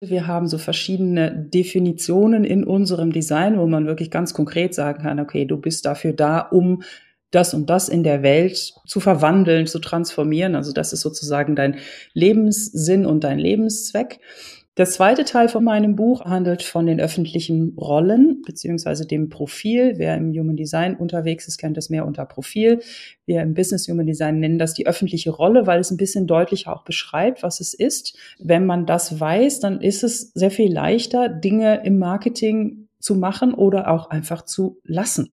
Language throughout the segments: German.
Wir haben so verschiedene Definitionen in unserem Design, wo man wirklich ganz konkret sagen kann, okay, du bist dafür da, um das und das in der Welt zu verwandeln, zu transformieren. Also das ist sozusagen dein Lebenssinn und dein Lebenszweck. Der zweite Teil von meinem Buch handelt von den öffentlichen Rollen beziehungsweise dem Profil. Wer im Human Design unterwegs ist, kennt das mehr unter Profil. Wir im Business Human Design nennen das die öffentliche Rolle, weil es ein bisschen deutlicher auch beschreibt, was es ist. Wenn man das weiß, dann ist es sehr viel leichter, Dinge im Marketing zu machen oder auch einfach zu lassen.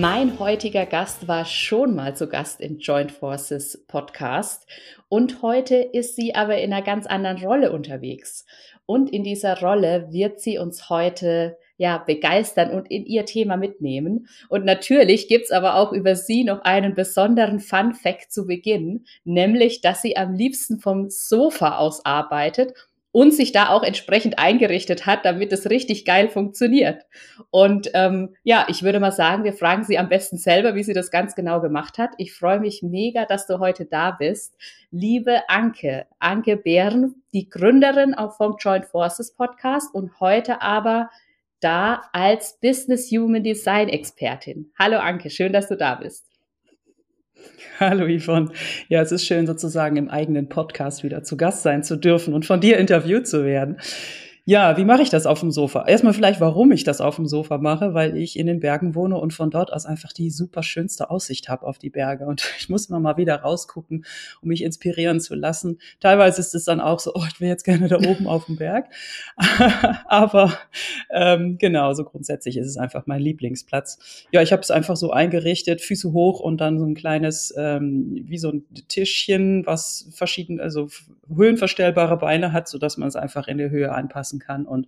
Mein heutiger Gast war schon mal zu Gast im Joint Forces Podcast und heute ist sie aber in einer ganz anderen Rolle unterwegs. Und in dieser Rolle wird sie uns heute ja begeistern und in ihr Thema mitnehmen. Und natürlich gibt's aber auch über sie noch einen besonderen Fun Fact zu Beginn, nämlich, dass sie am liebsten vom Sofa aus arbeitet und sich da auch entsprechend eingerichtet hat, damit es richtig geil funktioniert. Und ähm, ja, ich würde mal sagen, wir fragen sie am besten selber, wie sie das ganz genau gemacht hat. Ich freue mich mega, dass du heute da bist. Liebe Anke, Anke Bären, die Gründerin auch vom Joint Forces Podcast und heute aber da als Business Human Design Expertin. Hallo Anke, schön, dass du da bist. Hallo Yvonne. Ja, es ist schön sozusagen im eigenen Podcast wieder zu Gast sein zu dürfen und von dir interviewt zu werden. Ja, wie mache ich das auf dem Sofa? Erstmal vielleicht, warum ich das auf dem Sofa mache, weil ich in den Bergen wohne und von dort aus einfach die super schönste Aussicht habe auf die Berge. Und ich muss immer mal wieder rausgucken, um mich inspirieren zu lassen. Teilweise ist es dann auch so, oh, ich will jetzt gerne da oben auf dem Berg. Aber ähm, genau, so grundsätzlich ist es einfach mein Lieblingsplatz. Ja, ich habe es einfach so eingerichtet, Füße hoch und dann so ein kleines, ähm, wie so ein Tischchen, was verschiedene, also höhenverstellbare Beine hat, so dass man es einfach in der Höhe anpassen kann. Und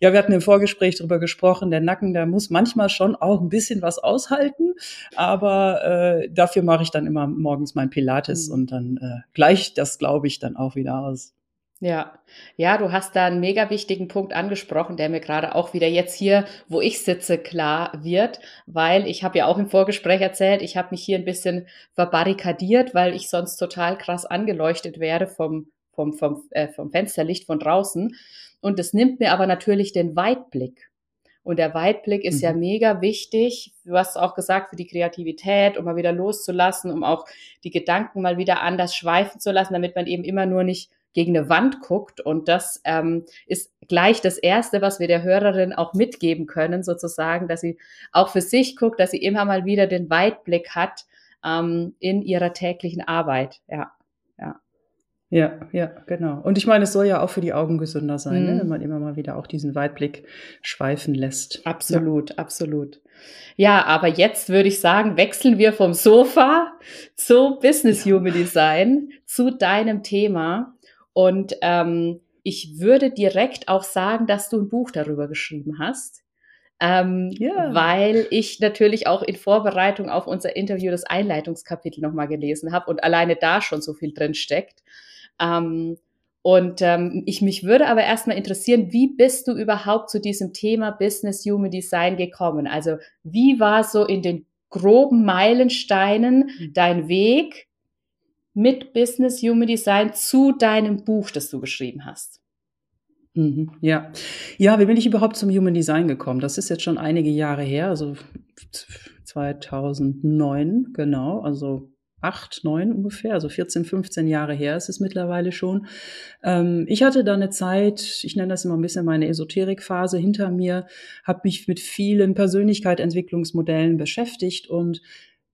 ja, wir hatten im Vorgespräch darüber gesprochen, der Nacken, der muss manchmal schon auch ein bisschen was aushalten, aber äh, dafür mache ich dann immer morgens mein Pilates mhm. und dann äh, gleicht das, glaube ich, dann auch wieder aus. Ja, ja, du hast da einen mega wichtigen Punkt angesprochen, der mir gerade auch wieder jetzt hier, wo ich sitze, klar wird, weil ich habe ja auch im Vorgespräch erzählt, ich habe mich hier ein bisschen verbarrikadiert, weil ich sonst total krass angeleuchtet werde vom vom, vom, äh, vom Fensterlicht von draußen. Und es nimmt mir aber natürlich den Weitblick. Und der Weitblick ist mhm. ja mega wichtig. Du hast auch gesagt, für die Kreativität, um mal wieder loszulassen, um auch die Gedanken mal wieder anders schweifen zu lassen, damit man eben immer nur nicht gegen eine Wand guckt. Und das ähm, ist gleich das Erste, was wir der Hörerin auch mitgeben können, sozusagen, dass sie auch für sich guckt, dass sie immer mal wieder den Weitblick hat ähm, in ihrer täglichen Arbeit. Ja. Ja, ja, genau. Und ich meine, es soll ja auch für die Augen gesünder sein, ne, mhm. ne? wenn man immer mal wieder auch diesen Weitblick schweifen lässt. Absolut, ja. absolut. Ja, aber jetzt würde ich sagen, wechseln wir vom Sofa zu Business ja. Human Design, zu deinem Thema. Und ähm, ich würde direkt auch sagen, dass du ein Buch darüber geschrieben hast. Ähm, ja. Weil ich natürlich auch in Vorbereitung auf unser Interview das Einleitungskapitel nochmal gelesen habe und alleine da schon so viel drin steckt. Ähm, und ähm, ich mich würde aber erstmal interessieren, wie bist du überhaupt zu diesem Thema Business Human Design gekommen? Also wie war so in den groben Meilensteinen mhm. dein Weg mit Business Human Design zu deinem Buch, das du geschrieben hast? Mhm, ja. Ja, wie bin ich überhaupt zum Human Design gekommen? Das ist jetzt schon einige Jahre her, also 2009, genau, also acht, neun ungefähr, also 14, 15 Jahre her ist es mittlerweile schon. Ähm, ich hatte da eine Zeit, ich nenne das immer ein bisschen meine Esoterikphase hinter mir, habe mich mit vielen Persönlichkeitsentwicklungsmodellen beschäftigt und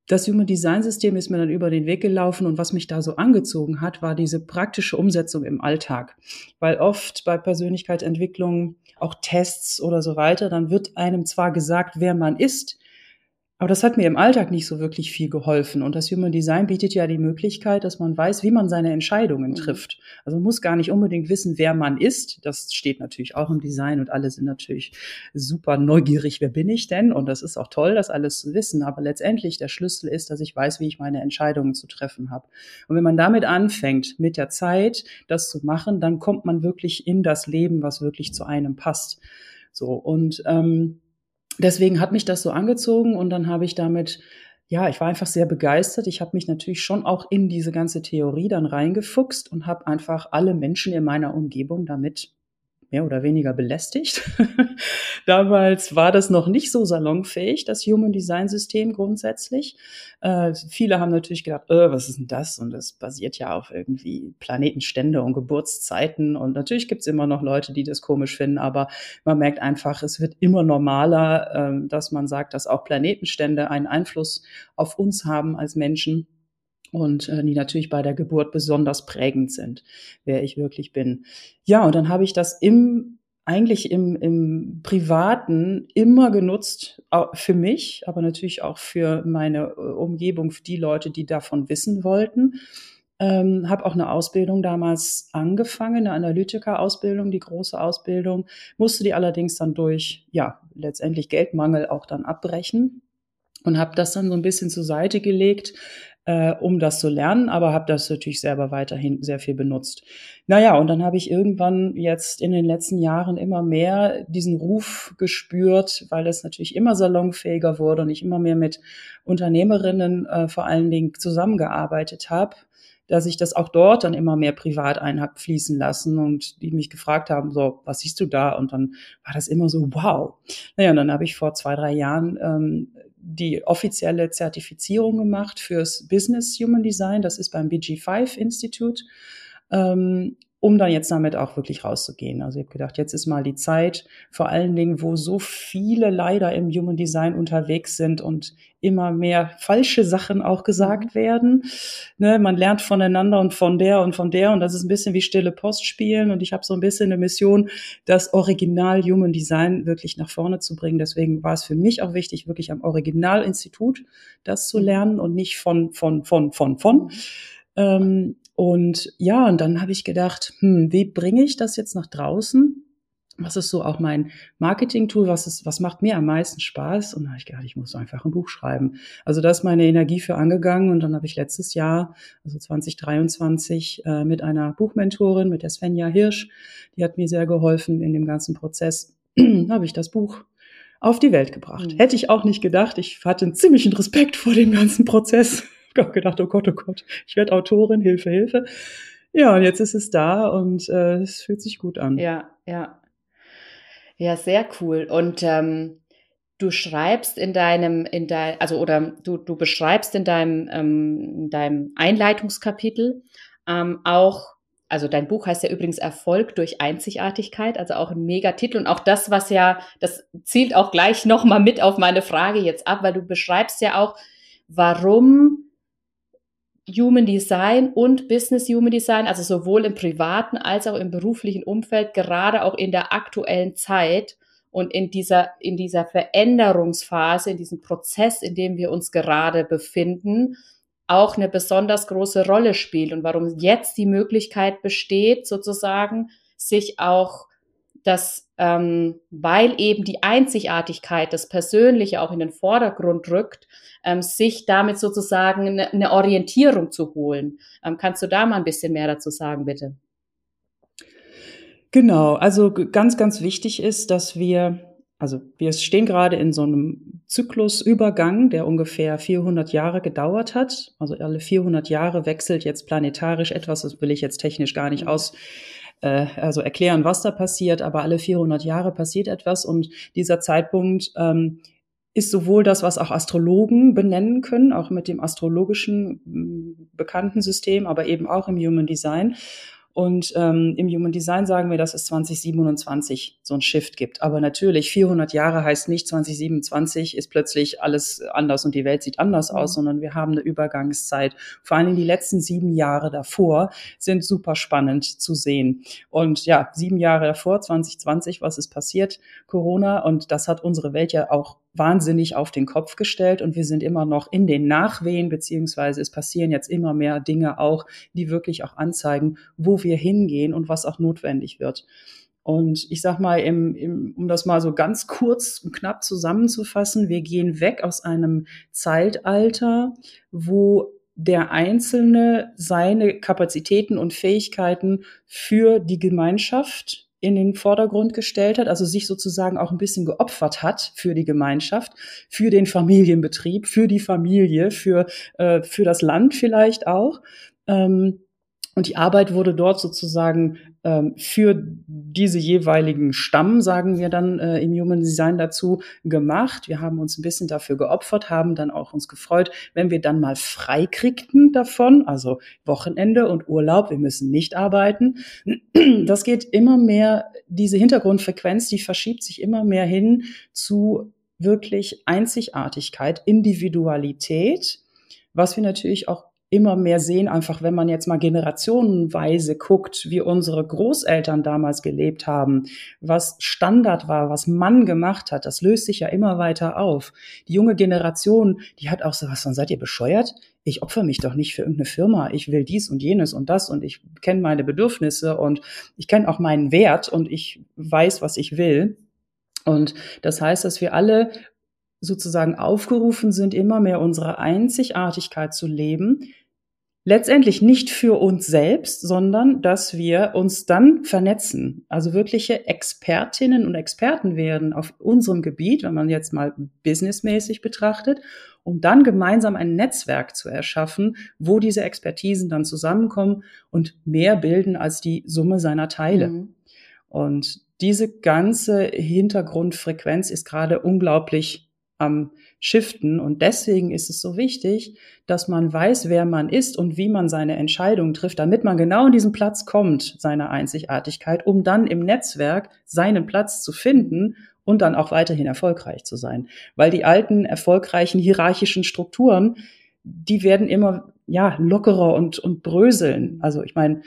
das Human Design System ist mir dann über den Weg gelaufen und was mich da so angezogen hat, war diese praktische Umsetzung im Alltag. Weil oft bei Persönlichkeitsentwicklung, auch Tests oder so weiter, dann wird einem zwar gesagt, wer man ist, Aber das hat mir im Alltag nicht so wirklich viel geholfen. Und das Human Design bietet ja die Möglichkeit, dass man weiß, wie man seine Entscheidungen mhm. trifft. Also man muss gar nicht unbedingt wissen, wer man ist. Das steht natürlich auch im Design und alle sind natürlich super neugierig, wer bin ich denn? Und das ist auch toll, das alles zu wissen. Aber letztendlich der Schlüssel ist, dass ich weiß, wie ich meine Entscheidungen zu treffen habe. Und wenn man damit anfängt, mit der Zeit das zu machen, dann kommt man wirklich in das Leben, was wirklich zu einem passt. So und ähm, deswegen hat mich das so angezogen und dann habe ich damit, ja, ich war einfach sehr begeistert. Ich habe mich natürlich schon auch in diese ganze Theorie dann reingefuchst und habe einfach alle Menschen in meiner Umgebung damit mehr oder weniger belästigt. Damals war das noch nicht so salonfähig, das Human Design System grundsätzlich. Äh, viele haben natürlich gedacht, äh, was ist denn das? Und das basiert ja auf irgendwie Planetenstände und Geburtszeiten. Und natürlich gibt's immer noch Leute, die das komisch finden, aber man merkt einfach, es wird immer normaler, äh, dass man sagt, dass auch Planetenstände einen Einfluss auf uns haben als Menschen und äh, die natürlich bei der Geburt besonders prägend sind, wer ich wirklich bin. Ja, und dann habe ich das im eigentlich im, im Privaten immer genutzt, für mich, aber natürlich auch für meine äh, Umgebung, für die Leute, die davon wissen wollten. Ähm, habe auch eine Ausbildung damals angefangen, eine Analytiker-Ausbildung, die große Ausbildung, musste die allerdings dann durch, ja, letztendlich Geldmangel auch dann abbrechen und habe das dann so ein bisschen zur Seite gelegt, äh, um das zu lernen, aber habe das natürlich selber weiterhin sehr viel benutzt. Naja, und dann habe ich irgendwann jetzt in den letzten Jahren immer mehr diesen Ruf gespürt, weil es natürlich immer salonfähiger wurde und ich immer mehr mit Unternehmerinnen äh, vor allen Dingen zusammengearbeitet habe dass ich das auch dort dann immer mehr privat ein habe fließen lassen und die mich gefragt haben, so, was siehst du da? Und dann war das immer so, wow. Naja, und dann habe ich vor zwei, drei Jahren ähm, die offizielle Zertifizierung gemacht fürs Business Human Design. Das ist beim BG5 Institute. Ähm, um dann jetzt damit auch wirklich rauszugehen. Also ich habe gedacht, jetzt ist mal die Zeit, vor allen Dingen, wo so viele leider im Human Design unterwegs sind und immer mehr falsche Sachen auch gesagt mhm. werden. Ne, man lernt voneinander und von der und von der und das ist ein bisschen wie stille Post spielen und ich habe so ein bisschen eine Mission, das Original Human Design wirklich nach vorne zu bringen. Deswegen war es für mich auch wichtig, wirklich am Originalinstitut das zu mhm. lernen und nicht von, von, von, von, von. Ähm, und ja, und dann habe ich gedacht, hm, wie bringe ich das jetzt nach draußen? Was ist so auch mein Marketing-Tool? Was ist, was macht mir am meisten Spaß? Und dann habe ich gedacht, ich muss einfach ein Buch schreiben. Also da ist meine Energie für angegangen. Und dann habe ich letztes Jahr, also 2023, äh, mit einer Buchmentorin, mit der Svenja Hirsch, die hat mir sehr geholfen in dem ganzen Prozess, habe ich das Buch auf die Welt gebracht. Mhm. Hätte ich auch nicht gedacht. Ich hatte einen ziemlichen Respekt vor dem ganzen Prozess auch gedacht, oh Gott, oh Gott, ich werde Autorin, Hilfe, Hilfe. Ja, und jetzt ist es da und äh, es fühlt sich gut an. Ja, ja. Ja, sehr cool. Und ähm, du schreibst in deinem, in dein, also oder du, du beschreibst in deinem, ähm, in deinem Einleitungskapitel ähm, auch, also dein Buch heißt ja übrigens Erfolg durch Einzigartigkeit, also auch ein Megatitel und auch das, was ja, das zielt auch gleich nochmal mit auf meine Frage jetzt ab, weil du beschreibst ja auch, warum Human Design und Business Human Design, also sowohl im privaten als auch im beruflichen Umfeld, gerade auch in der aktuellen Zeit und in dieser, in dieser Veränderungsphase, in diesem Prozess, in dem wir uns gerade befinden, auch eine besonders große Rolle spielt und warum jetzt die Möglichkeit besteht, sozusagen, sich auch das, ähm, weil eben die Einzigartigkeit, das Persönliche auch in den Vordergrund rückt, ähm, sich damit sozusagen eine, eine Orientierung zu holen. Ähm, kannst du da mal ein bisschen mehr dazu sagen, bitte? Genau, also ganz, ganz wichtig ist, dass wir, also wir stehen gerade in so einem Zyklusübergang, der ungefähr 400 Jahre gedauert hat. Also alle 400 Jahre wechselt jetzt planetarisch etwas, das will ich jetzt technisch gar nicht mhm. aus äh, also erklären, was da passiert, aber alle 400 Jahre passiert etwas und dieser Zeitpunkt ähm, ist sowohl das, was auch Astrologen benennen können, auch mit dem astrologischen bekannten System, aber eben auch im Human Design. Und ähm, im Human Design sagen wir, dass es 2027 so ein Shift gibt. Aber natürlich, 400 Jahre heißt nicht 2027 ist plötzlich alles anders und die Welt sieht anders aus, mhm. sondern wir haben eine Übergangszeit. Vor allen Dingen die letzten sieben Jahre davor sind super spannend zu sehen. Und ja, sieben Jahre davor, 2020, was ist passiert? Corona. Und das hat unsere Welt ja auch wahnsinnig auf den Kopf gestellt und wir sind immer noch in den Nachwehen, beziehungsweise es passieren jetzt immer mehr Dinge auch, die wirklich auch anzeigen, wo wir hingehen und was auch notwendig wird. Und ich sag mal, im, im, um das mal so ganz kurz und knapp zusammenzufassen, wir gehen weg aus einem Zeitalter, wo der Einzelne seine Kapazitäten und Fähigkeiten für die Gemeinschaft in den Vordergrund gestellt hat, also sich sozusagen auch ein bisschen geopfert hat für die Gemeinschaft, für den Familienbetrieb, für die Familie, für, äh, für das Land vielleicht auch. Ähm, und die Arbeit wurde dort sozusagen ähm, für diese jeweiligen Stamm, sagen wir dann äh, im Human Design dazu, gemacht. Wir haben uns ein bisschen dafür geopfert, haben dann auch uns gefreut, wenn wir dann mal frei kriegten davon, also Wochenende und Urlaub, wir müssen nicht arbeiten. Das geht immer mehr, diese Hintergrundfrequenz, die verschiebt sich immer mehr hin zu wirklich Einzigartigkeit, Individualität, was wir natürlich auch immer mehr sehen, einfach wenn man jetzt mal generationenweise guckt, wie unsere Großeltern damals gelebt haben, was Standard war, was Mann gemacht hat, das löst sich ja immer weiter auf. Die junge Generation, die hat auch so was, dann seid ihr bescheuert? Ich opfer mich doch nicht für irgendeine Firma. Ich will dies und jenes und das und ich kenne meine Bedürfnisse und ich kenne auch meinen Wert und ich weiß, was ich will. Und das heißt, dass wir alle sozusagen aufgerufen sind, immer mehr unsere Einzigartigkeit zu leben. Letztendlich nicht für uns selbst, sondern dass wir uns dann vernetzen. Also wirkliche Expertinnen und Experten werden auf unserem Gebiet, wenn man jetzt mal businessmäßig betrachtet, um dann gemeinsam ein Netzwerk zu erschaffen, wo diese Expertisen dann zusammenkommen und mehr bilden als die Summe seiner Teile. Mhm. Und diese ganze Hintergrundfrequenz ist gerade unglaublich am Shiften. Und deswegen ist es so wichtig, dass man weiß, wer man ist und wie man seine Entscheidungen trifft, damit man genau an diesen Platz kommt, seiner Einzigartigkeit, um dann im Netzwerk seinen Platz zu finden und dann auch weiterhin erfolgreich zu sein. Weil die alten, erfolgreichen hierarchischen Strukturen, die werden immer, ja, lockerer und, und bröseln. Also ich meine,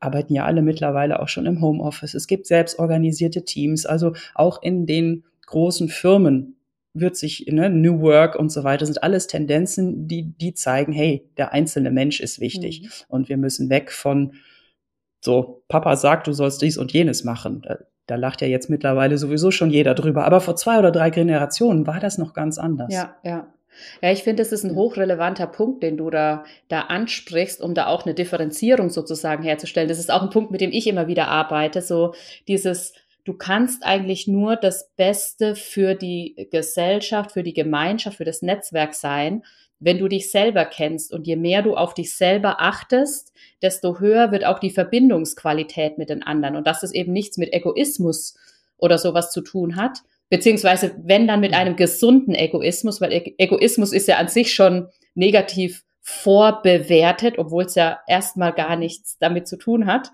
arbeiten ja alle mittlerweile auch schon im Homeoffice. Es gibt selbstorganisierte Teams, also auch in den großen Firmen wird sich, ne, New Work und so weiter, sind alles Tendenzen, die, die zeigen, hey, der einzelne Mensch ist wichtig mhm. und wir müssen weg von so, Papa sagt, du sollst dies und jenes machen. Da, da lacht ja jetzt mittlerweile sowieso schon jeder drüber. Aber vor zwei oder drei Generationen war das noch ganz anders. Ja, ja. Ja, ich finde, das ist ein hochrelevanter Punkt, den du da, da ansprichst, um da auch eine Differenzierung sozusagen herzustellen. Das ist auch ein Punkt, mit dem ich immer wieder arbeite. So dieses, du kannst eigentlich nur das Beste für die Gesellschaft, für die Gemeinschaft, für das Netzwerk sein, wenn du dich selber kennst. Und je mehr du auf dich selber achtest, desto höher wird auch die Verbindungsqualität mit den anderen. Und dass es eben nichts mit Egoismus oder sowas zu tun hat, beziehungsweise wenn dann mit einem gesunden Egoismus, weil Egoismus ist ja an sich schon negativ vorbewertet, obwohl es ja erstmal gar nichts damit zu tun hat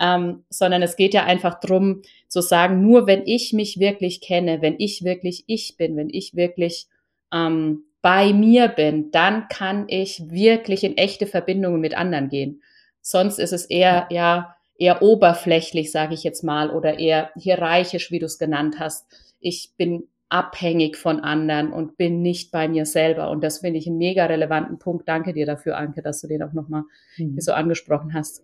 ähm, sondern es geht ja einfach drum zu sagen, nur wenn ich mich wirklich kenne, wenn ich wirklich ich bin, wenn ich wirklich ähm, bei mir bin, dann kann ich wirklich in echte Verbindungen mit anderen gehen. Sonst ist es eher, ja, eher oberflächlich, sage ich jetzt mal, oder eher hierarchisch, wie du es genannt hast. Ich bin abhängig von anderen und bin nicht bei mir selber. Und das finde ich einen mega relevanten Punkt. Danke dir dafür, Anke, dass du den auch nochmal mhm. so angesprochen hast.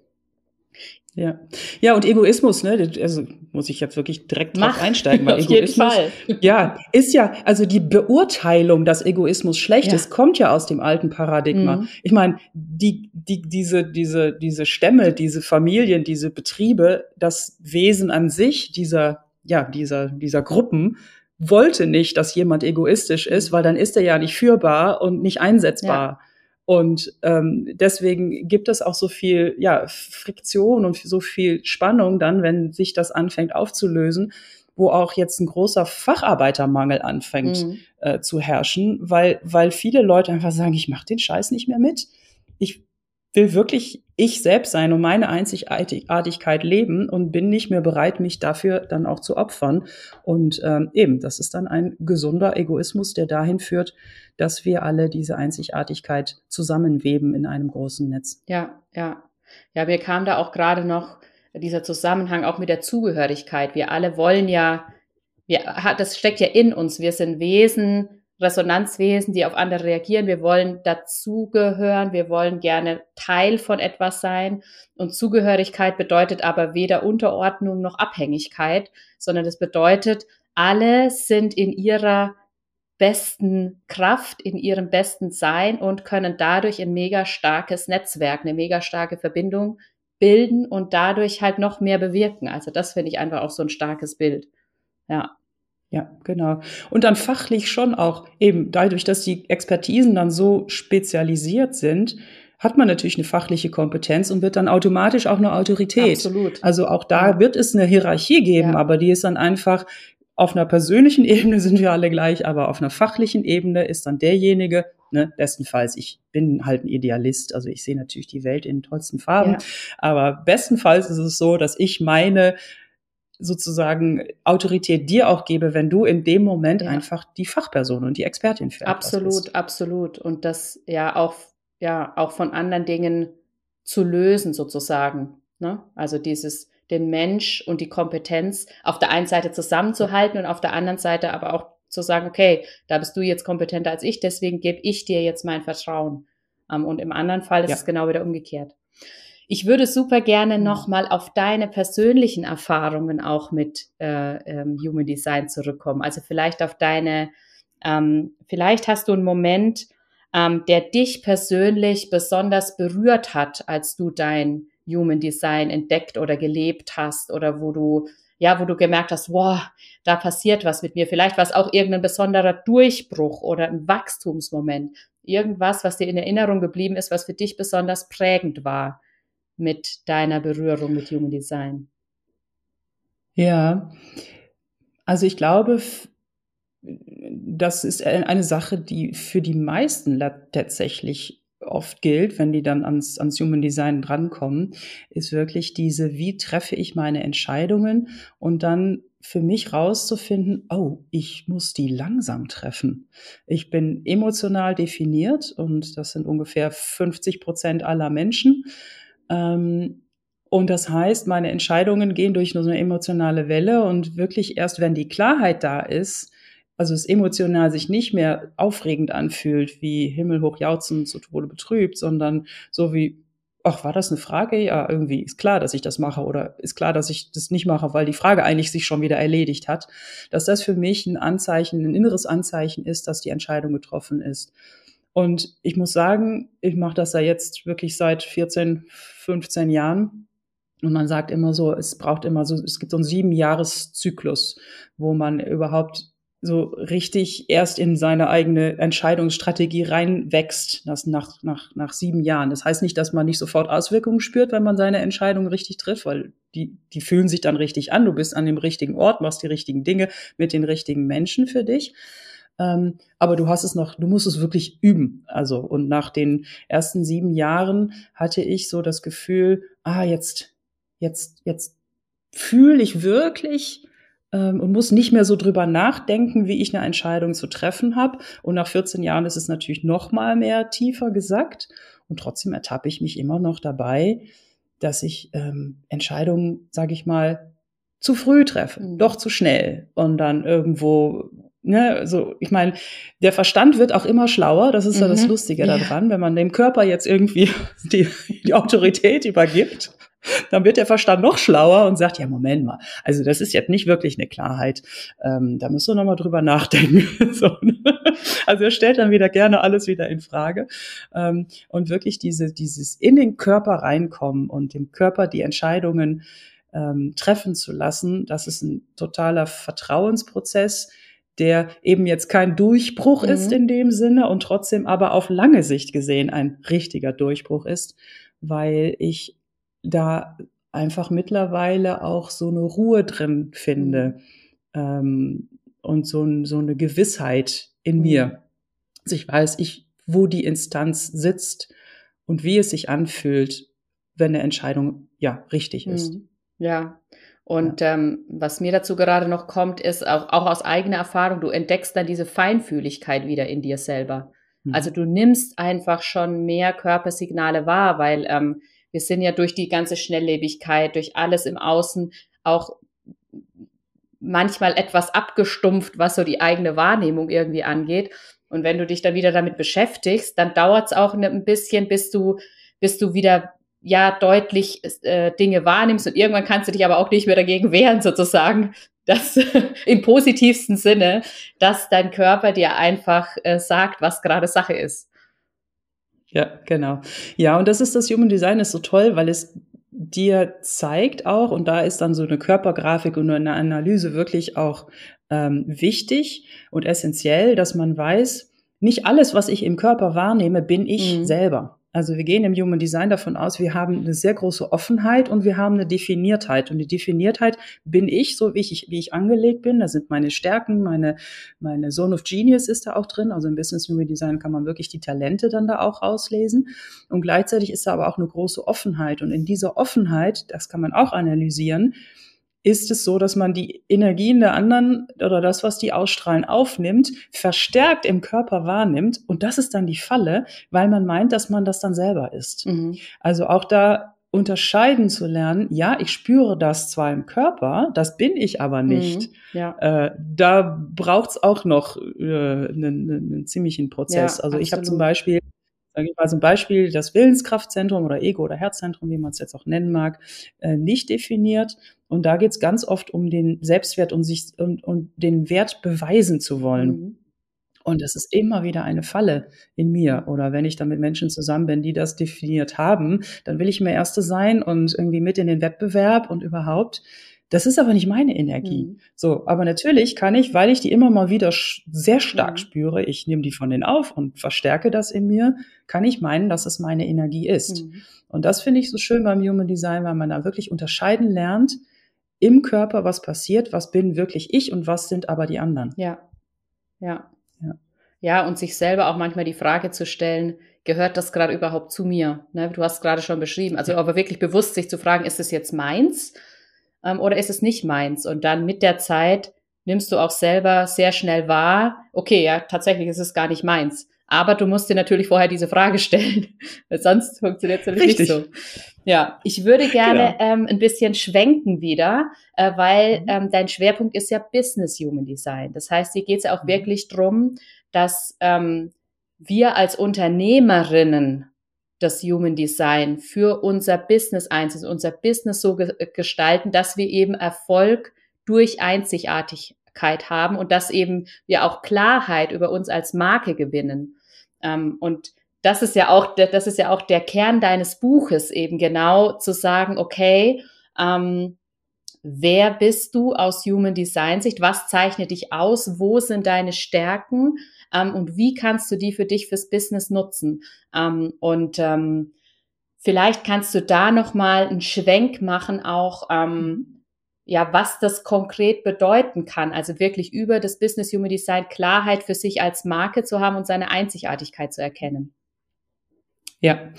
Ja, ja und Egoismus, ne, also muss ich jetzt wirklich direkt drauf einsteigen, weil auf Egoismus, jeden Fall. ja, ist ja, also die Beurteilung, dass Egoismus schlecht ja. ist, kommt ja aus dem alten Paradigma. Mhm. Ich meine, die, die, diese, diese, diese Stämme, diese Familien, diese Betriebe, das Wesen an sich dieser, ja, dieser, dieser Gruppen wollte nicht, dass jemand egoistisch ist, weil dann ist er ja nicht führbar und nicht einsetzbar. Ja. Und ähm, deswegen gibt es auch so viel ja, Friktion und so viel Spannung dann, wenn sich das anfängt aufzulösen, wo auch jetzt ein großer Facharbeitermangel anfängt mhm. äh, zu herrschen, weil, weil viele Leute einfach sagen, ich mache den Scheiß nicht mehr mit. Will wirklich ich selbst sein und meine Einzigartigkeit leben und bin nicht mehr bereit, mich dafür dann auch zu opfern. Und ähm, eben, das ist dann ein gesunder Egoismus, der dahin führt, dass wir alle diese Einzigartigkeit zusammenweben in einem großen Netz. Ja, ja. Ja, mir kam da auch gerade noch dieser Zusammenhang auch mit der Zugehörigkeit. Wir alle wollen ja wir, das steckt ja in uns. Wir sind Wesen, Resonanzwesen, die auf andere reagieren. Wir wollen dazugehören. Wir wollen gerne Teil von etwas sein. Und Zugehörigkeit bedeutet aber weder Unterordnung noch Abhängigkeit, sondern es bedeutet, alle sind in ihrer besten Kraft, in ihrem besten Sein und können dadurch ein mega starkes Netzwerk, eine mega starke Verbindung bilden und dadurch halt noch mehr bewirken. Also das finde ich einfach auch so ein starkes Bild. Ja. Ja, genau. Und dann fachlich schon auch eben dadurch, dass die Expertisen dann so spezialisiert sind, hat man natürlich eine fachliche Kompetenz und wird dann automatisch auch eine Autorität. Absolut. Also auch da wird es eine Hierarchie geben, ja. aber die ist dann einfach auf einer persönlichen Ebene sind wir alle gleich, aber auf einer fachlichen Ebene ist dann derjenige, ne, bestenfalls, ich bin halt ein Idealist, also ich sehe natürlich die Welt in den tollsten Farben, ja. aber bestenfalls ist es so, dass ich meine sozusagen Autorität dir auch gebe, wenn du in dem Moment ja. einfach die Fachperson und die Expertin für absolut, bist. Absolut, Und das ja auch, ja, auch von anderen Dingen zu lösen sozusagen. Ne? Also dieses, den Mensch und die Kompetenz auf der einen Seite zusammenzuhalten und auf der anderen Seite aber auch zu sagen, okay, da bist du jetzt kompetenter als ich, deswegen gebe ich dir jetzt mein Vertrauen. Um, ähm, und im anderen Fall ist ja. es genau wieder umgekehrt. Ich würde super gerne mhm. nochmal auf deine persönlichen Erfahrungen auch mit äh, ähm, Human Design zurückkommen. Also vielleicht auf deine, ähm, vielleicht hast du einen Moment, ähm, der dich persönlich besonders berührt hat, als du dein Human Design entdeckt oder gelebt hast oder wo du ja, wo du gemerkt hast, wow, da passiert was mit mir. Vielleicht war es auch irgendein besonderer Durchbruch oder ein Wachstumsmoment. Irgendwas, was dir in Erinnerung geblieben ist, was für dich besonders prägend war mit deiner Berührung mit Human Design? Ja, also ich glaube, das ist eine Sache, die für die meisten tatsächlich oft gilt, wenn die dann ans, ans Human Design drankommen, ist wirklich diese, wie treffe ich meine Entscheidungen und dann für mich rauszufinden, oh, ich muss die langsam treffen. Ich bin emotional definiert und das sind ungefähr 50 Prozent aller Menschen. Ähm, und das heißt, meine Entscheidungen gehen durch nur so eine emotionale Welle und wirklich erst, wenn die Klarheit da ist, also es emotional sich nicht mehr aufregend anfühlt, wie himmelhoch jauzen zu Tode betrübt, sondern so wie, ach, war das eine Frage? Ja, irgendwie ist klar, dass ich das mache oder ist klar, dass ich das nicht mache, weil die Frage eigentlich sich schon wieder erledigt hat, dass das für mich ein Anzeichen, ein inneres Anzeichen ist, dass die Entscheidung getroffen ist. Und ich muss sagen, ich mache das ja jetzt wirklich seit 14, 15 Jahren. Und man sagt immer so, es braucht immer so, es gibt so einen sieben Jahreszyklus, wo man überhaupt so richtig erst in seine eigene Entscheidungsstrategie reinwächst, das nach, nach, nach sieben Jahren. Das heißt nicht, dass man nicht sofort Auswirkungen spürt, wenn man seine Entscheidung richtig trifft, weil die, die fühlen sich dann richtig an. Du bist an dem richtigen Ort, machst die richtigen Dinge mit den richtigen Menschen für dich. Ähm, aber du hast es noch, du musst es wirklich üben. Also, und nach den ersten sieben Jahren hatte ich so das Gefühl, ah, jetzt, jetzt, jetzt fühle ich wirklich ähm, und muss nicht mehr so drüber nachdenken, wie ich eine Entscheidung zu treffen habe. Und nach 14 Jahren ist es natürlich noch mal mehr tiefer gesagt. Und trotzdem ertappe ich mich immer noch dabei, dass ich ähm, Entscheidungen, sage ich mal, zu früh treffe, mhm. doch zu schnell und dann irgendwo Ne, so, ich meine, der Verstand wird auch immer schlauer, das ist mhm. ja das mhm. Lustige ja. daran, wenn man dem Körper jetzt irgendwie die, die Autorität übergibt, dann wird der Verstand noch schlauer und sagt, ja, Moment mal, also das ist jetzt nicht wirklich eine Klarheit, ähm, da müssen wir nochmal drüber nachdenken. so, ne? Also er stellt dann wieder gerne alles wieder in Frage ähm, und wirklich diese, dieses in den Körper reinkommen und dem Körper die Entscheidungen ähm, treffen zu lassen, das ist ein totaler Vertrauensprozess, der eben jetzt kein Durchbruch mhm. ist in dem Sinne und trotzdem aber auf lange Sicht gesehen ein richtiger Durchbruch ist, weil ich da einfach mittlerweile auch so eine Ruhe drin finde mhm. ähm, und so, so eine Gewissheit in mhm. mir. Also ich weiß, ich, wo die Instanz sitzt und wie es sich anfühlt, wenn eine Entscheidung ja richtig ist. Mhm. Ja, und ähm, was mir dazu gerade noch kommt, ist auch, auch aus eigener Erfahrung, du entdeckst dann diese Feinfühligkeit wieder in dir selber. Mhm. Also du nimmst einfach schon mehr Körpersignale wahr, weil ähm, wir sind ja durch die ganze Schnelllebigkeit, durch alles im Außen auch manchmal etwas abgestumpft, was so die eigene Wahrnehmung irgendwie angeht. Und wenn du dich dann wieder damit beschäftigst, dann dauert es auch ne, ein bisschen, bis du, bis du wieder ja deutlich äh, Dinge wahrnimmst und irgendwann kannst du dich aber auch nicht mehr dagegen wehren, sozusagen, dass im positivsten Sinne, dass dein Körper dir einfach äh, sagt, was gerade Sache ist. Ja, genau. Ja, und das ist das Human Design ist so toll, weil es dir zeigt auch, und da ist dann so eine Körpergrafik und eine Analyse wirklich auch ähm, wichtig und essentiell, dass man weiß, nicht alles, was ich im Körper wahrnehme, bin ich mhm. selber. Also wir gehen im Human Design davon aus, wir haben eine sehr große Offenheit und wir haben eine Definiertheit. Und die Definiertheit bin ich, so wie ich, wie ich angelegt bin. Da sind meine Stärken, meine, meine Zone of Genius ist da auch drin. Also im Business Human Design kann man wirklich die Talente dann da auch rauslesen. Und gleichzeitig ist da aber auch eine große Offenheit. Und in dieser Offenheit, das kann man auch analysieren, ist es so, dass man die Energien der anderen oder das, was die ausstrahlen, aufnimmt, verstärkt im Körper wahrnimmt. Und das ist dann die Falle, weil man meint, dass man das dann selber ist. Mhm. Also auch da unterscheiden zu lernen, ja, ich spüre das zwar im Körper, das bin ich aber mhm. nicht. Mhm, ja. äh, da braucht's auch noch äh, einen, einen ziemlichen Prozess. Ja, also absolut. ich habe zum Beispiel sage ich mal zum Beispiel das Willenskraftzentrum oder Ego- oder Herzzentrum, wie man es jetzt auch nennen mag, äh, nicht definiert. Und da geht es ganz oft um den Selbstwert und sich und, und den Wert beweisen zu wollen. Mhm. Und das ist immer wieder eine Falle in mir. Oder wenn ich dann mit Menschen zusammen bin, die das definiert haben, dann will ich mehr Erste sein und irgendwie mit in den Wettbewerb und überhaupt. Das ist aber nicht meine Energie. Mhm. So, aber natürlich kann ich, weil ich die immer mal wieder sehr stark mhm. spüre, ich nehme die von denen auf und verstärke das in mir, kann ich meinen, dass es meine Energie ist. Mhm. Und das finde ich so schön beim Human Design, weil man da wirklich unterscheiden lernt, im Körper, was passiert, was bin wirklich ich und was sind aber die anderen. Ja. Ja. Ja, ja und sich selber auch manchmal die Frage zu stellen, gehört das gerade überhaupt zu mir? Ne, du hast gerade schon beschrieben. Also aber wirklich bewusst sich zu fragen, ist es jetzt meins? Ähm, oder ist es nicht meins? Und dann mit der Zeit nimmst du auch selber sehr schnell wahr, okay, ja, tatsächlich ist es gar nicht meins. Aber du musst dir natürlich vorher diese Frage stellen, weil sonst funktioniert es natürlich nicht so. Ja, ich würde gerne genau. ähm, ein bisschen schwenken wieder, äh, weil mhm. ähm, dein Schwerpunkt ist ja Business Human Design. Das heißt, hier geht es ja auch mhm. wirklich drum, dass ähm, wir als Unternehmerinnen das Human Design für unser Business einsetzen, unser Business so ge gestalten, dass wir eben Erfolg durch Einzigartigkeit haben und dass eben wir auch Klarheit über uns als Marke gewinnen. Ähm, und das ist ja auch, das ist ja auch der Kern deines Buches eben genau zu sagen, okay, ähm, wer bist du aus Human Design Sicht? Was zeichnet dich aus? Wo sind deine Stärken? Ähm, und wie kannst du die für dich fürs Business nutzen? Ähm, und ähm, vielleicht kannst du da noch mal einen Schwenk machen, auch ähm, ja, was das konkret bedeuten kann. Also wirklich über das Business Human Design Klarheit für sich als Marke zu haben und seine Einzigartigkeit zu erkennen. Ja,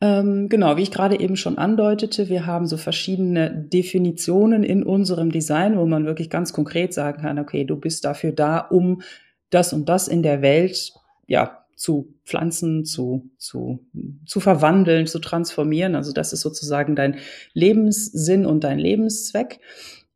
ähm, genau, wie ich gerade eben schon andeutete, wir haben so verschiedene Definitionen in unserem Design, wo man wirklich ganz konkret sagen kann, okay, du bist dafür da, um das und das in der Welt, ja, zu pflanzen, zu, zu, zu verwandeln, zu transformieren. Also das ist sozusagen dein Lebenssinn und dein Lebenszweck.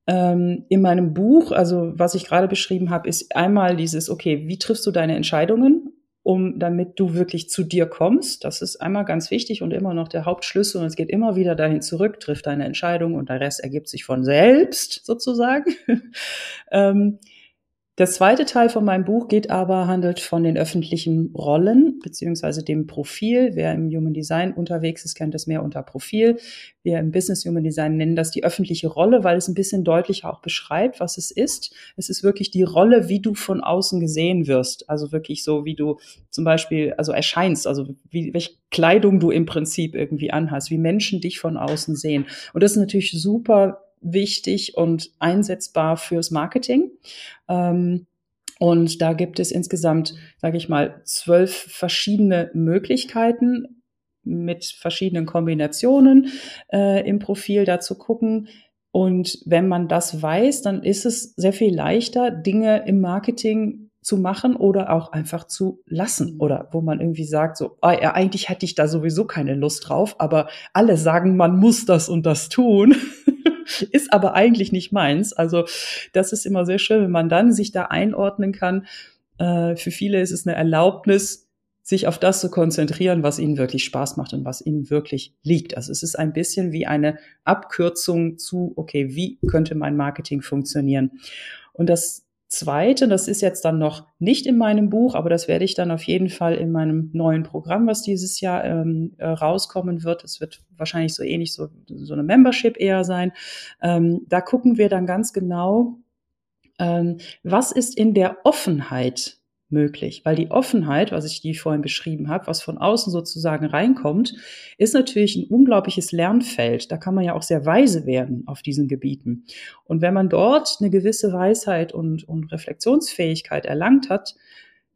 Ähm, in meinem Buch, also was ich gerade beschrieben habe, ist einmal dieses, okay, wie triffst du deine Entscheidungen, um damit du wirklich zu dir kommst? Das ist einmal ganz wichtig und immer noch der Hauptschlüssel und es geht immer wieder dahin zurück, triff deine Entscheidung und der Rest ergibt sich von selbst sozusagen. ähm, der zweite Teil von meinem Buch geht aber, handelt von den öffentlichen Rollen beziehungsweise dem Profil. Wer im Human Design unterwegs ist, kennt das mehr unter Profil. Wir im Business Human Design nennen das die öffentliche Rolle, weil es ein bisschen deutlicher auch beschreibt, was es ist. Es ist wirklich die Rolle, wie du von außen gesehen wirst. Also wirklich so, wie du zum Beispiel, also erscheinst, also wie, welche Kleidung du im Prinzip irgendwie anhast, wie Menschen dich von außen sehen. Und das ist natürlich super wichtig und einsetzbar fürs Marketing. Ähm, und da gibt es insgesamt, sage ich mal, zwölf verschiedene Möglichkeiten mit verschiedenen Kombinationen äh, im Profil da zu gucken. Und wenn man das weiß, dann ist es sehr viel leichter, Dinge im Marketing zu machen oder auch einfach zu lassen. Oder wo man irgendwie sagt, so, ah, eigentlich hätte ich da sowieso keine Lust drauf, aber alle sagen, man muss das und das tun. ist aber eigentlich nicht meins. Also das ist immer sehr schön, wenn man dann sich da einordnen kann. Äh, für viele ist es eine Erlaubnis, sich auf das zu konzentrieren, was ihnen wirklich Spaß macht und was ihnen wirklich liegt. Also es ist ein bisschen wie eine Abkürzung zu, okay, wie könnte mein Marketing funktionieren? Und das Zweite, das ist jetzt dann noch nicht in meinem Buch, aber das werde ich dann auf jeden Fall in meinem neuen Programm, was dieses Jahr ähm, äh, rauskommen wird. Es wird wahrscheinlich so ähnlich so, so eine Membership eher sein. Ähm, da gucken wir dann ganz genau, ähm, was ist in der Offenheit möglich. Weil die Offenheit, was ich die vorhin beschrieben habe, was von außen sozusagen reinkommt, ist natürlich ein unglaubliches Lernfeld. Da kann man ja auch sehr weise werden auf diesen Gebieten. Und wenn man dort eine gewisse Weisheit und, und Reflexionsfähigkeit erlangt hat,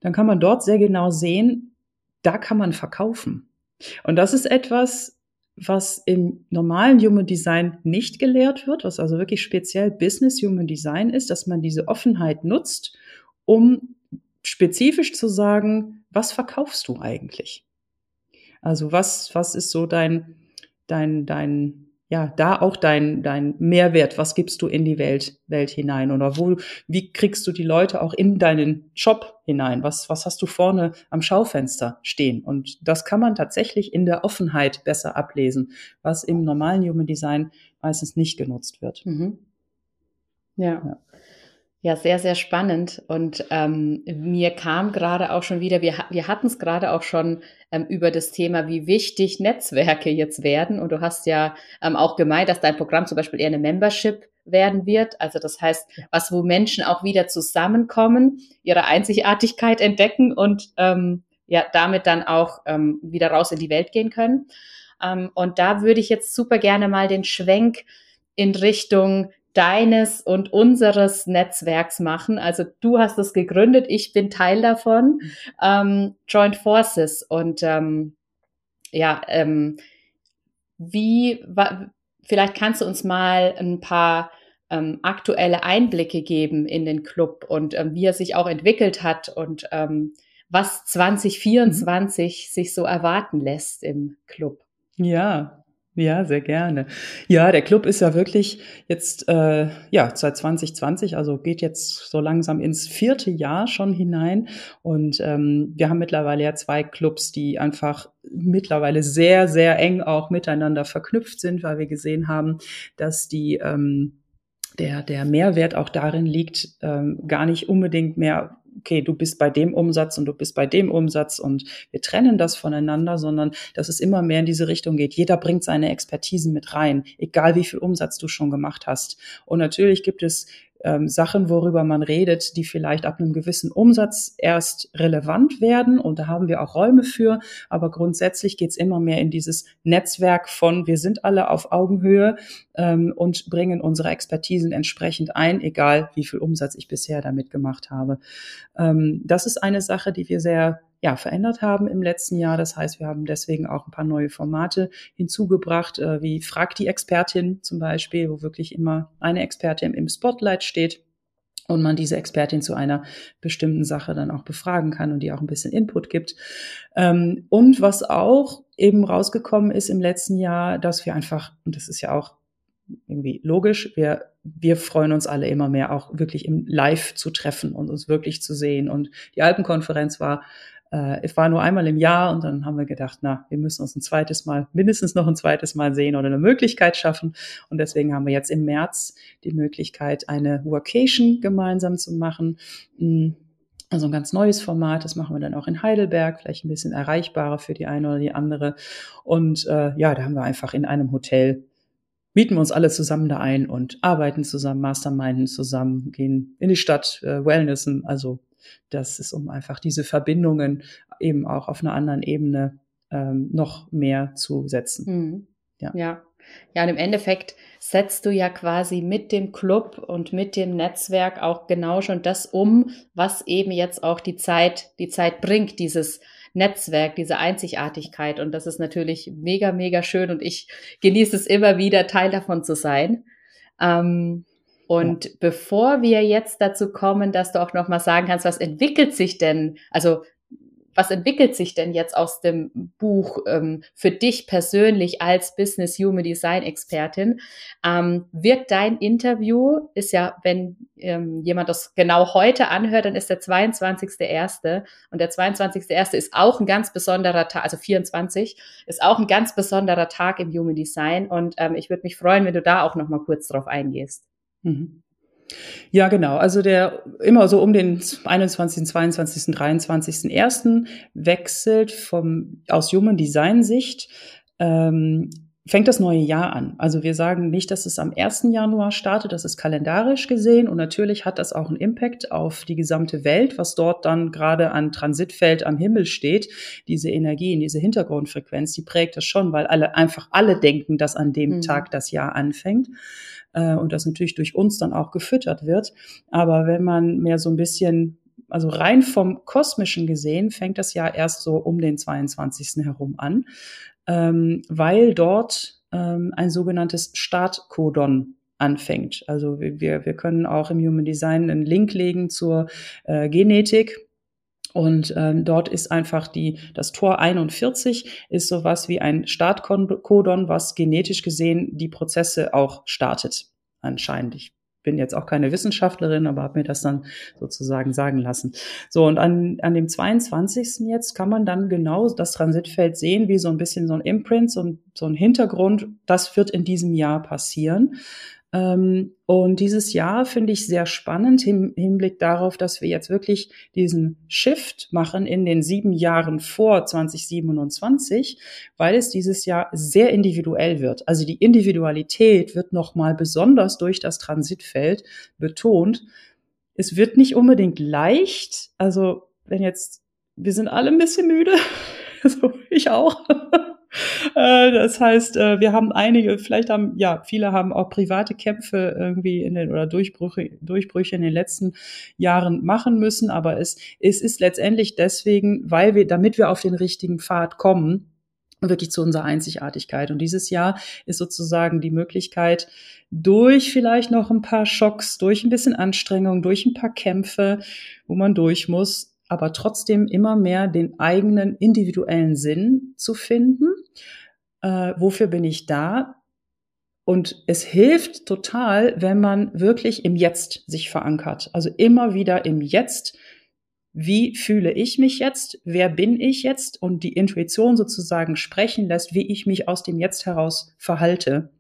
dann kann man dort sehr genau sehen, da kann man verkaufen. Und das ist etwas, was im normalen Human Design nicht gelehrt wird, was also wirklich speziell Business Human Design ist, dass man diese Offenheit nutzt, um spezifisch zu sagen, was verkaufst du eigentlich? Also was, was ist so dein, dein, dein, ja, da auch dein, dein Mehrwert, was gibst du in die Welt, Welt hinein oder wo, wie kriegst du die Leute auch in deinen Job hinein? Was, was hast du vorne am Schaufenster stehen? Und das kann man tatsächlich in der Offenheit besser ablesen, was im normalen Human Design meistens nicht genutzt wird. Mhm. Ja. ja. Ja, sehr, sehr spannend. Und ähm, mir kam gerade auch schon wieder, wir, wir hatten es gerade auch schon ähm, über das Thema, wie wichtig Netzwerke jetzt werden. Und du hast ja ähm, auch gemeint, dass dein Programm zum Beispiel eher eine Membership werden wird. Also das heißt, was, wo Menschen auch wieder zusammenkommen, ihre Einzigartigkeit entdecken und ähm, ja, damit dann auch ähm, wieder raus in die Welt gehen können. Ähm, und da würde ich jetzt super gerne mal den Schwenk in Richtung deines und unseres Netzwerks machen. Also du hast es gegründet, ich bin Teil davon, mhm. ähm, Joint Forces. Und ähm, ja, ähm, wie, vielleicht kannst du uns mal ein paar ähm, aktuelle Einblicke geben in den Club und ähm, wie er sich auch entwickelt hat und ähm, was 2024 mhm. sich so erwarten lässt im Club. Ja, ja, sehr gerne. Ja, der Club ist ja wirklich jetzt äh, ja seit 2020, also geht jetzt so langsam ins vierte Jahr schon hinein. Und ähm, wir haben mittlerweile ja zwei Clubs, die einfach mittlerweile sehr, sehr eng auch miteinander verknüpft sind, weil wir gesehen haben, dass die ähm, der, der Mehrwert auch darin liegt, ähm, gar nicht unbedingt mehr okay, du bist bei dem Umsatz und du bist bei dem Umsatz und wir trennen das voneinander, sondern dass es immer mehr in diese Richtung geht. Jeder bringt seine Expertisen mit rein, egal wie viel Umsatz du schon gemacht hast. Und natürlich gibt es ähm, Sachen, worüber man redet, die vielleicht ab einem gewissen Umsatz erst relevant werden. Und da haben wir auch Räume für. Aber grundsätzlich geht's immer mehr in dieses Netzwerk von, wir sind alle auf Augenhöhe ähm, und bringen unsere Expertisen entsprechend ein, egal wie viel Umsatz ich bisher damit gemacht habe. Ähm, das ist eine Sache, die wir sehr ja, verändert haben im letzten Jahr. Das heißt, wir haben deswegen auch ein paar neue Formate hinzugebracht, äh, wie Frag die Expertin zum Beispiel, wo wirklich immer eine Expertin im Spotlight steht und man diese Expertin zu einer bestimmten Sache dann auch befragen kann und die auch ein bisschen Input gibt. Ähm, und was auch eben rausgekommen ist im letzten Jahr, dass wir einfach, und das ist ja auch irgendwie logisch, wir, wir freuen uns alle immer mehr, auch wirklich im Live zu treffen und uns wirklich zu sehen. Und die Alpenkonferenz war äh, es war nur einmal im Jahr und dann haben wir gedacht, na, wir müssen uns ein zweites Mal, mindestens noch ein zweites Mal sehen oder eine Möglichkeit schaffen. Und deswegen haben wir jetzt im März die Möglichkeit, eine Workation gemeinsam zu machen. Hm, also ein ganz neues Format, das machen wir dann auch in Heidelberg, vielleicht ein bisschen erreichbarer für die eine oder die andere. Und äh, ja, da haben wir einfach in einem Hotel mieten wir uns alle zusammen da ein und arbeiten zusammen, masterminden zusammen, gehen in die Stadt, äh, Wellnessen, also das ist, um einfach diese Verbindungen eben auch auf einer anderen Ebene ähm, noch mehr zu setzen. Mhm. Ja. ja. Ja, und im Endeffekt setzt du ja quasi mit dem Club und mit dem Netzwerk auch genau schon das um, was eben jetzt auch die Zeit, die Zeit bringt, dieses Netzwerk, diese Einzigartigkeit. Und das ist natürlich mega, mega schön und ich genieße es immer wieder, Teil davon zu sein. Ähm, und ja. bevor wir jetzt dazu kommen, dass du auch noch mal sagen kannst, was entwickelt sich denn, also was entwickelt sich denn jetzt aus dem Buch ähm, für dich persönlich als Business Human Design Expertin? Ähm, wird dein Interview, ist ja, wenn ähm, jemand das genau heute anhört, dann ist der 22.01. Und der 22.01. ist auch ein ganz besonderer Tag, also 24, ist auch ein ganz besonderer Tag im Human Design. Und ähm, ich würde mich freuen, wenn du da auch noch mal kurz drauf eingehst. Mhm. Ja, genau. Also der immer so um den 21., 22., 23. ersten wechselt vom aus Human Design Sicht ähm, fängt das neue Jahr an. Also wir sagen nicht, dass es am 1. Januar startet, das ist kalendarisch gesehen und natürlich hat das auch einen Impact auf die gesamte Welt, was dort dann gerade an Transitfeld am Himmel steht. Diese Energie, diese Hintergrundfrequenz, die prägt das schon, weil alle einfach alle denken, dass an dem mhm. Tag das Jahr anfängt äh, und das natürlich durch uns dann auch gefüttert wird. Aber wenn man mehr so ein bisschen also rein vom kosmischen gesehen fängt das Jahr erst so um den 22. herum an ähm, weil dort ähm, ein sogenanntes Startcodon anfängt. Also wir, wir können auch im Human Design einen Link legen zur äh, Genetik. Und ähm, dort ist einfach die, das Tor 41 ist sowas wie ein Startcodon, was genetisch gesehen die Prozesse auch startet. Anscheinend. Ich bin jetzt auch keine Wissenschaftlerin, aber habe mir das dann sozusagen sagen lassen. So, und an, an dem 22. jetzt kann man dann genau das Transitfeld sehen, wie so ein bisschen so ein Imprint, so ein, so ein Hintergrund. Das wird in diesem Jahr passieren. Ähm, und dieses Jahr finde ich sehr spannend im Hinblick darauf, dass wir jetzt wirklich diesen Shift machen in den sieben Jahren vor 2027, weil es dieses Jahr sehr individuell wird. Also die Individualität wird nochmal besonders durch das Transitfeld betont. Es wird nicht unbedingt leicht. Also wenn jetzt, wir sind alle ein bisschen müde. Also ich auch. Äh, das heißt, äh, wir haben einige, vielleicht haben, ja, viele haben auch private Kämpfe irgendwie in den oder Durchbrüche, Durchbrüche in den letzten Jahren machen müssen. Aber es, es ist letztendlich deswegen, weil wir, damit wir auf den richtigen Pfad kommen, wirklich zu unserer Einzigartigkeit. Und dieses Jahr ist sozusagen die Möglichkeit, durch vielleicht noch ein paar Schocks, durch ein bisschen Anstrengung, durch ein paar Kämpfe, wo man durch muss, aber trotzdem immer mehr den eigenen individuellen Sinn zu finden. Äh, wofür bin ich da? Und es hilft total, wenn man wirklich im Jetzt sich verankert. Also immer wieder im Jetzt. Wie fühle ich mich jetzt? Wer bin ich jetzt? Und die Intuition sozusagen sprechen lässt, wie ich mich aus dem Jetzt heraus verhalte.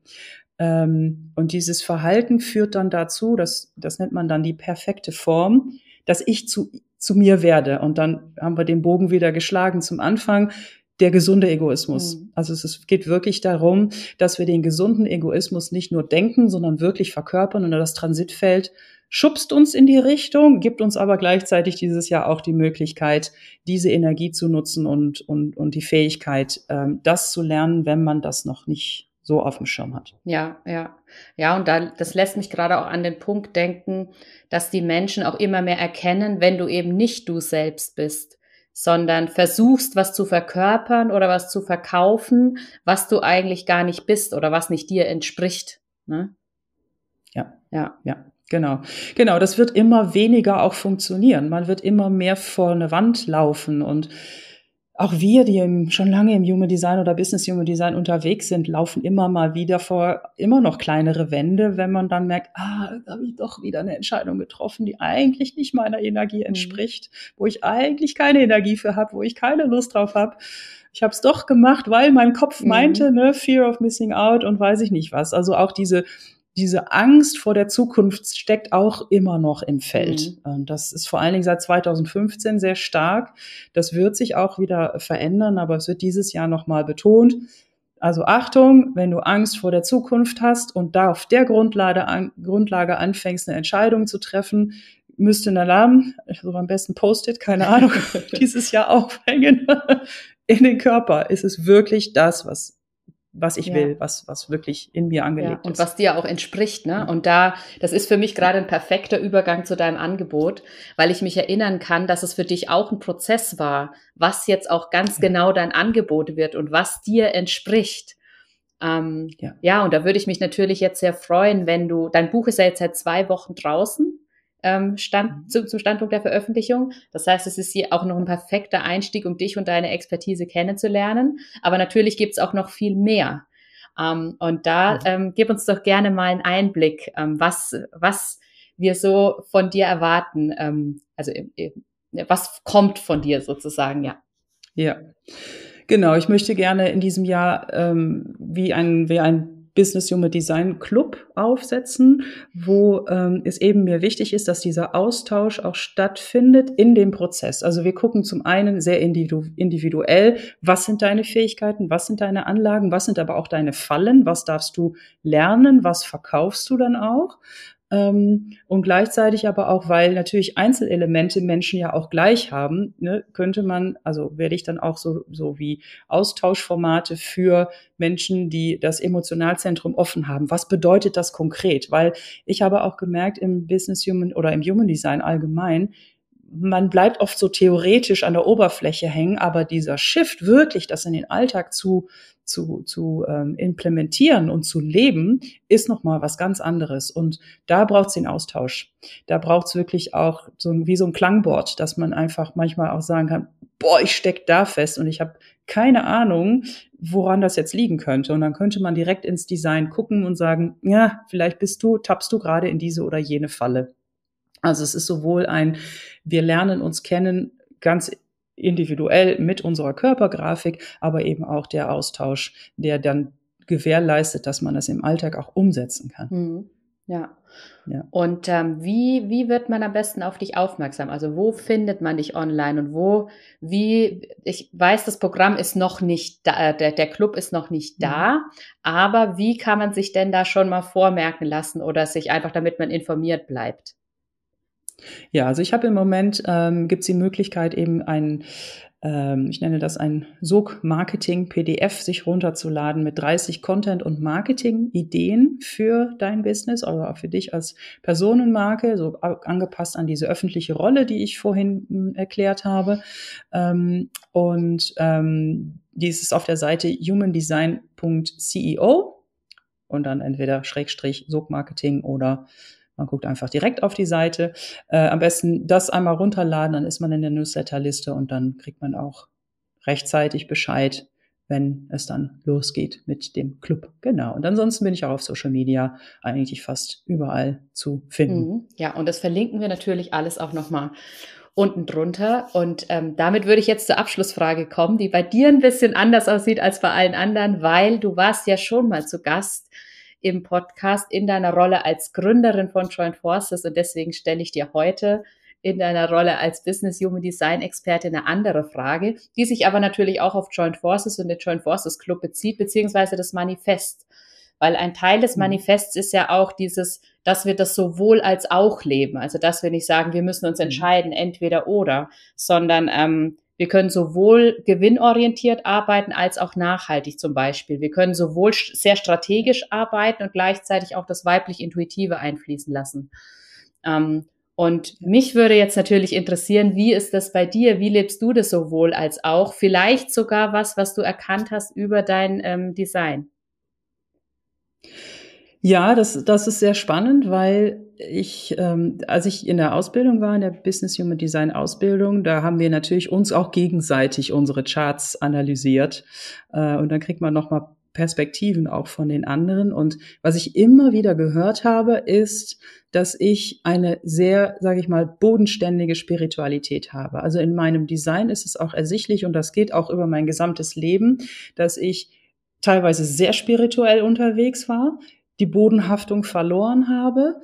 Ähm, und dieses Verhalten führt dann dazu, das, das nennt man dann die perfekte Form, dass ich zu zu mir werde. Und dann haben wir den Bogen wieder geschlagen zum Anfang. Der gesunde Egoismus. Mhm. Also es geht wirklich darum, dass wir den gesunden Egoismus nicht nur denken, sondern wirklich verkörpern. Und das Transitfeld schubst uns in die Richtung, gibt uns aber gleichzeitig dieses Jahr auch die Möglichkeit, diese Energie zu nutzen und, und, und die Fähigkeit, ähm, das zu lernen, wenn man das noch nicht so auf dem Schirm hat. Ja, ja. Ja, und da, das lässt mich gerade auch an den Punkt denken, dass die Menschen auch immer mehr erkennen, wenn du eben nicht du selbst bist, sondern versuchst, was zu verkörpern oder was zu verkaufen, was du eigentlich gar nicht bist oder was nicht dir entspricht. Ne? Ja, ja, ja. Genau, genau. Das wird immer weniger auch funktionieren. Man wird immer mehr vor eine Wand laufen und auch wir, die im, schon lange im Human Design oder Business Human Design unterwegs sind, laufen immer mal wieder vor immer noch kleinere Wände, wenn man dann merkt, ah, da habe ich doch wieder eine Entscheidung getroffen, die eigentlich nicht meiner Energie mhm. entspricht, mhm. wo ich eigentlich keine Energie für habe, wo ich keine Lust drauf habe. Ich habe es doch gemacht, weil mein Kopf mhm. meinte, ne, Fear of Missing Out und weiß ich nicht was. Also auch diese diese Angst vor der Zukunft steckt auch immer noch im Feld. Mhm. Und das ist vor allen Dingen seit 2015 sehr stark. Das wird sich auch wieder verändern, aber es wird dieses Jahr nochmal betont. Also Achtung, wenn du Angst vor der Zukunft hast und da auf der Grundlage, an, Grundlage anfängst, eine Entscheidung zu treffen, müsste ein Alarm, also am besten Post-it, keine Ahnung, dieses Jahr aufhängen. In den Körper ist es wirklich das, was was ich ja. will, was, was wirklich in mir angelegt ja, und ist. Und was dir auch entspricht, ne? Und da, das ist für mich gerade ein perfekter Übergang zu deinem Angebot, weil ich mich erinnern kann, dass es für dich auch ein Prozess war, was jetzt auch ganz ja. genau dein Angebot wird und was dir entspricht. Ähm, ja. ja, und da würde ich mich natürlich jetzt sehr freuen, wenn du, dein Buch ist ja jetzt seit zwei Wochen draußen. Ähm, Stand, mhm. zu, zum Standpunkt der Veröffentlichung. Das heißt, es ist hier auch noch ein perfekter Einstieg, um dich und deine Expertise kennenzulernen. Aber natürlich gibt es auch noch viel mehr. Ähm, und da ähm, gib uns doch gerne mal einen Einblick, ähm, was, was wir so von dir erwarten. Ähm, also was kommt von dir sozusagen, ja. Ja. Genau, ich möchte gerne in diesem Jahr ähm, wie ein, wie ein Business Human Design Club aufsetzen, wo ähm, es eben mir wichtig ist, dass dieser Austausch auch stattfindet in dem Prozess. Also wir gucken zum einen sehr individu individuell, was sind deine Fähigkeiten, was sind deine Anlagen, was sind aber auch deine Fallen, was darfst du lernen, was verkaufst du dann auch. Ähm, und gleichzeitig aber auch, weil natürlich Einzelelemente Menschen ja auch gleich haben, ne, könnte man, also werde ich dann auch so, so wie Austauschformate für Menschen, die das Emotionalzentrum offen haben. Was bedeutet das konkret? Weil ich habe auch gemerkt im Business Human oder im Human Design allgemein, man bleibt oft so theoretisch an der Oberfläche hängen, aber dieser Shift wirklich, das in den Alltag zu zu, zu ähm, implementieren und zu leben, ist nochmal was ganz anderes. Und da braucht es den Austausch. Da braucht es wirklich auch so wie so ein Klangboard, dass man einfach manchmal auch sagen kann, boah, ich steck da fest und ich habe keine Ahnung, woran das jetzt liegen könnte. Und dann könnte man direkt ins Design gucken und sagen, ja, vielleicht bist du, tappst du gerade in diese oder jene Falle. Also es ist sowohl ein, wir lernen uns kennen, ganz individuell mit unserer Körpergrafik, aber eben auch der Austausch, der dann gewährleistet, dass man das im Alltag auch umsetzen kann. Mhm. Ja. ja. Und ähm, wie, wie wird man am besten auf dich aufmerksam? Also wo findet man dich online und wo, wie, ich weiß, das Programm ist noch nicht da, äh, der, der Club ist noch nicht da, mhm. aber wie kann man sich denn da schon mal vormerken lassen oder sich einfach, damit man informiert bleibt? Ja, also ich habe im Moment, ähm, gibt es die Möglichkeit, eben ein, ähm, ich nenne das ein SOG-Marketing-PDF sich runterzuladen mit 30 Content- und Marketing-Ideen für dein Business oder auch für dich als Personenmarke, so angepasst an diese öffentliche Rolle, die ich vorhin hm, erklärt habe. Ähm, und ähm, dies ist auf der Seite humandesign.ceo und dann entweder Schrägstrich SOG-Marketing oder man guckt einfach direkt auf die Seite. Äh, am besten das einmal runterladen, dann ist man in der Newsletterliste und dann kriegt man auch rechtzeitig Bescheid, wenn es dann losgeht mit dem Club. Genau. Und ansonsten bin ich auch auf Social Media eigentlich fast überall zu finden. Mhm. Ja, und das verlinken wir natürlich alles auch nochmal unten drunter. Und ähm, damit würde ich jetzt zur Abschlussfrage kommen, die bei dir ein bisschen anders aussieht als bei allen anderen, weil du warst ja schon mal zu Gast im Podcast in deiner Rolle als Gründerin von Joint Forces und deswegen stelle ich dir heute in deiner Rolle als Business Human Design Experte eine andere Frage, die sich aber natürlich auch auf Joint Forces und den Joint Forces Club bezieht, beziehungsweise das Manifest. Weil ein Teil des mhm. Manifests ist ja auch dieses, dass wir das sowohl als auch leben. Also, dass wir nicht sagen, wir müssen uns mhm. entscheiden, entweder oder, sondern ähm, wir können sowohl gewinnorientiert arbeiten als auch nachhaltig zum Beispiel. Wir können sowohl sehr strategisch arbeiten und gleichzeitig auch das weiblich-intuitive einfließen lassen. Ähm, und mich würde jetzt natürlich interessieren, wie ist das bei dir? Wie lebst du das sowohl als auch? Vielleicht sogar was, was du erkannt hast über dein ähm, Design. Ja, das, das ist sehr spannend, weil ich, ähm, als ich in der Ausbildung war, in der Business Human Design Ausbildung, da haben wir natürlich uns auch gegenseitig unsere Charts analysiert. Äh, und dann kriegt man nochmal Perspektiven auch von den anderen. Und was ich immer wieder gehört habe, ist, dass ich eine sehr, sage ich mal, bodenständige Spiritualität habe. Also in meinem Design ist es auch ersichtlich und das geht auch über mein gesamtes Leben, dass ich teilweise sehr spirituell unterwegs war, die Bodenhaftung verloren habe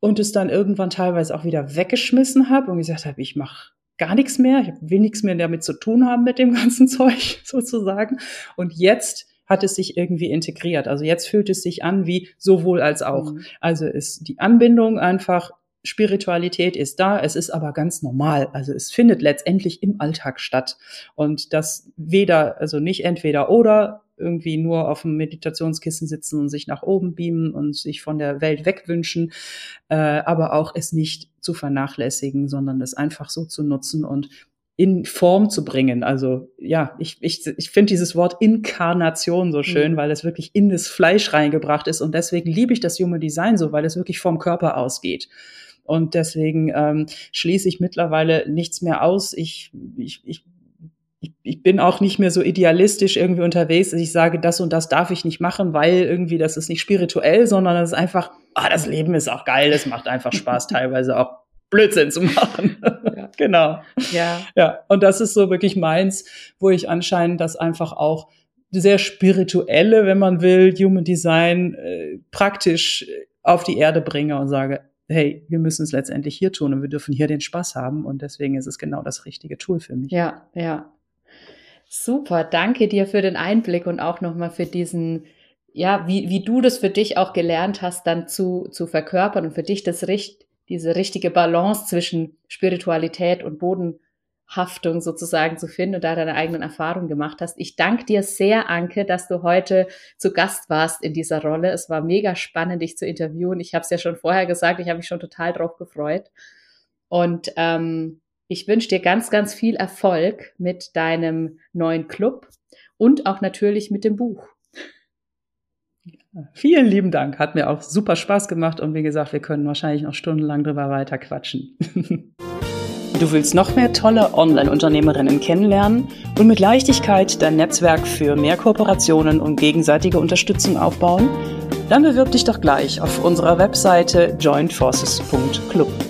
und es dann irgendwann teilweise auch wieder weggeschmissen habe und gesagt habe, ich mache gar nichts mehr, ich will nichts mehr damit zu tun haben mit dem ganzen Zeug sozusagen. Und jetzt hat es sich irgendwie integriert. Also jetzt fühlt es sich an wie sowohl als auch. Mhm. Also ist die Anbindung einfach Spiritualität ist da, es ist aber ganz normal. Also es findet letztendlich im Alltag statt. Und das weder, also nicht entweder oder irgendwie nur auf dem Meditationskissen sitzen und sich nach oben beamen und sich von der Welt wegwünschen, äh, aber auch es nicht zu vernachlässigen, sondern es einfach so zu nutzen. Und in Form zu bringen. Also ja, ich, ich, ich finde dieses Wort Inkarnation so schön, mhm. weil es wirklich in das Fleisch reingebracht ist. Und deswegen liebe ich das Human Design so, weil es wirklich vom Körper ausgeht. Und deswegen ähm, schließe ich mittlerweile nichts mehr aus. Ich, ich, ich ich, ich bin auch nicht mehr so idealistisch irgendwie unterwegs, dass ich sage, das und das darf ich nicht machen, weil irgendwie das ist nicht spirituell, sondern das ist einfach, ah, das Leben ist auch geil, es macht einfach Spaß, teilweise auch Blödsinn zu machen. Ja. genau. Ja. Ja. Und das ist so wirklich meins, wo ich anscheinend das einfach auch sehr spirituelle, wenn man will, Human Design äh, praktisch auf die Erde bringe und sage, hey, wir müssen es letztendlich hier tun und wir dürfen hier den Spaß haben und deswegen ist es genau das richtige Tool für mich. Ja, ja. Super, danke dir für den Einblick und auch nochmal für diesen, ja, wie, wie du das für dich auch gelernt hast, dann zu, zu verkörpern und für dich das Richt, diese richtige Balance zwischen Spiritualität und Bodenhaftung sozusagen zu finden und da deine eigenen Erfahrungen gemacht hast. Ich danke dir sehr, Anke, dass du heute zu Gast warst in dieser Rolle. Es war mega spannend, dich zu interviewen. Ich habe es ja schon vorher gesagt, ich habe mich schon total drauf gefreut. Und ähm, ich wünsche dir ganz, ganz viel Erfolg mit deinem neuen Club und auch natürlich mit dem Buch. Vielen lieben Dank. Hat mir auch super Spaß gemacht und wie gesagt, wir können wahrscheinlich noch stundenlang drüber weiter quatschen. Du willst noch mehr tolle Online-Unternehmerinnen kennenlernen und mit Leichtigkeit dein Netzwerk für mehr Kooperationen und gegenseitige Unterstützung aufbauen? Dann bewirb dich doch gleich auf unserer Webseite jointforces.club.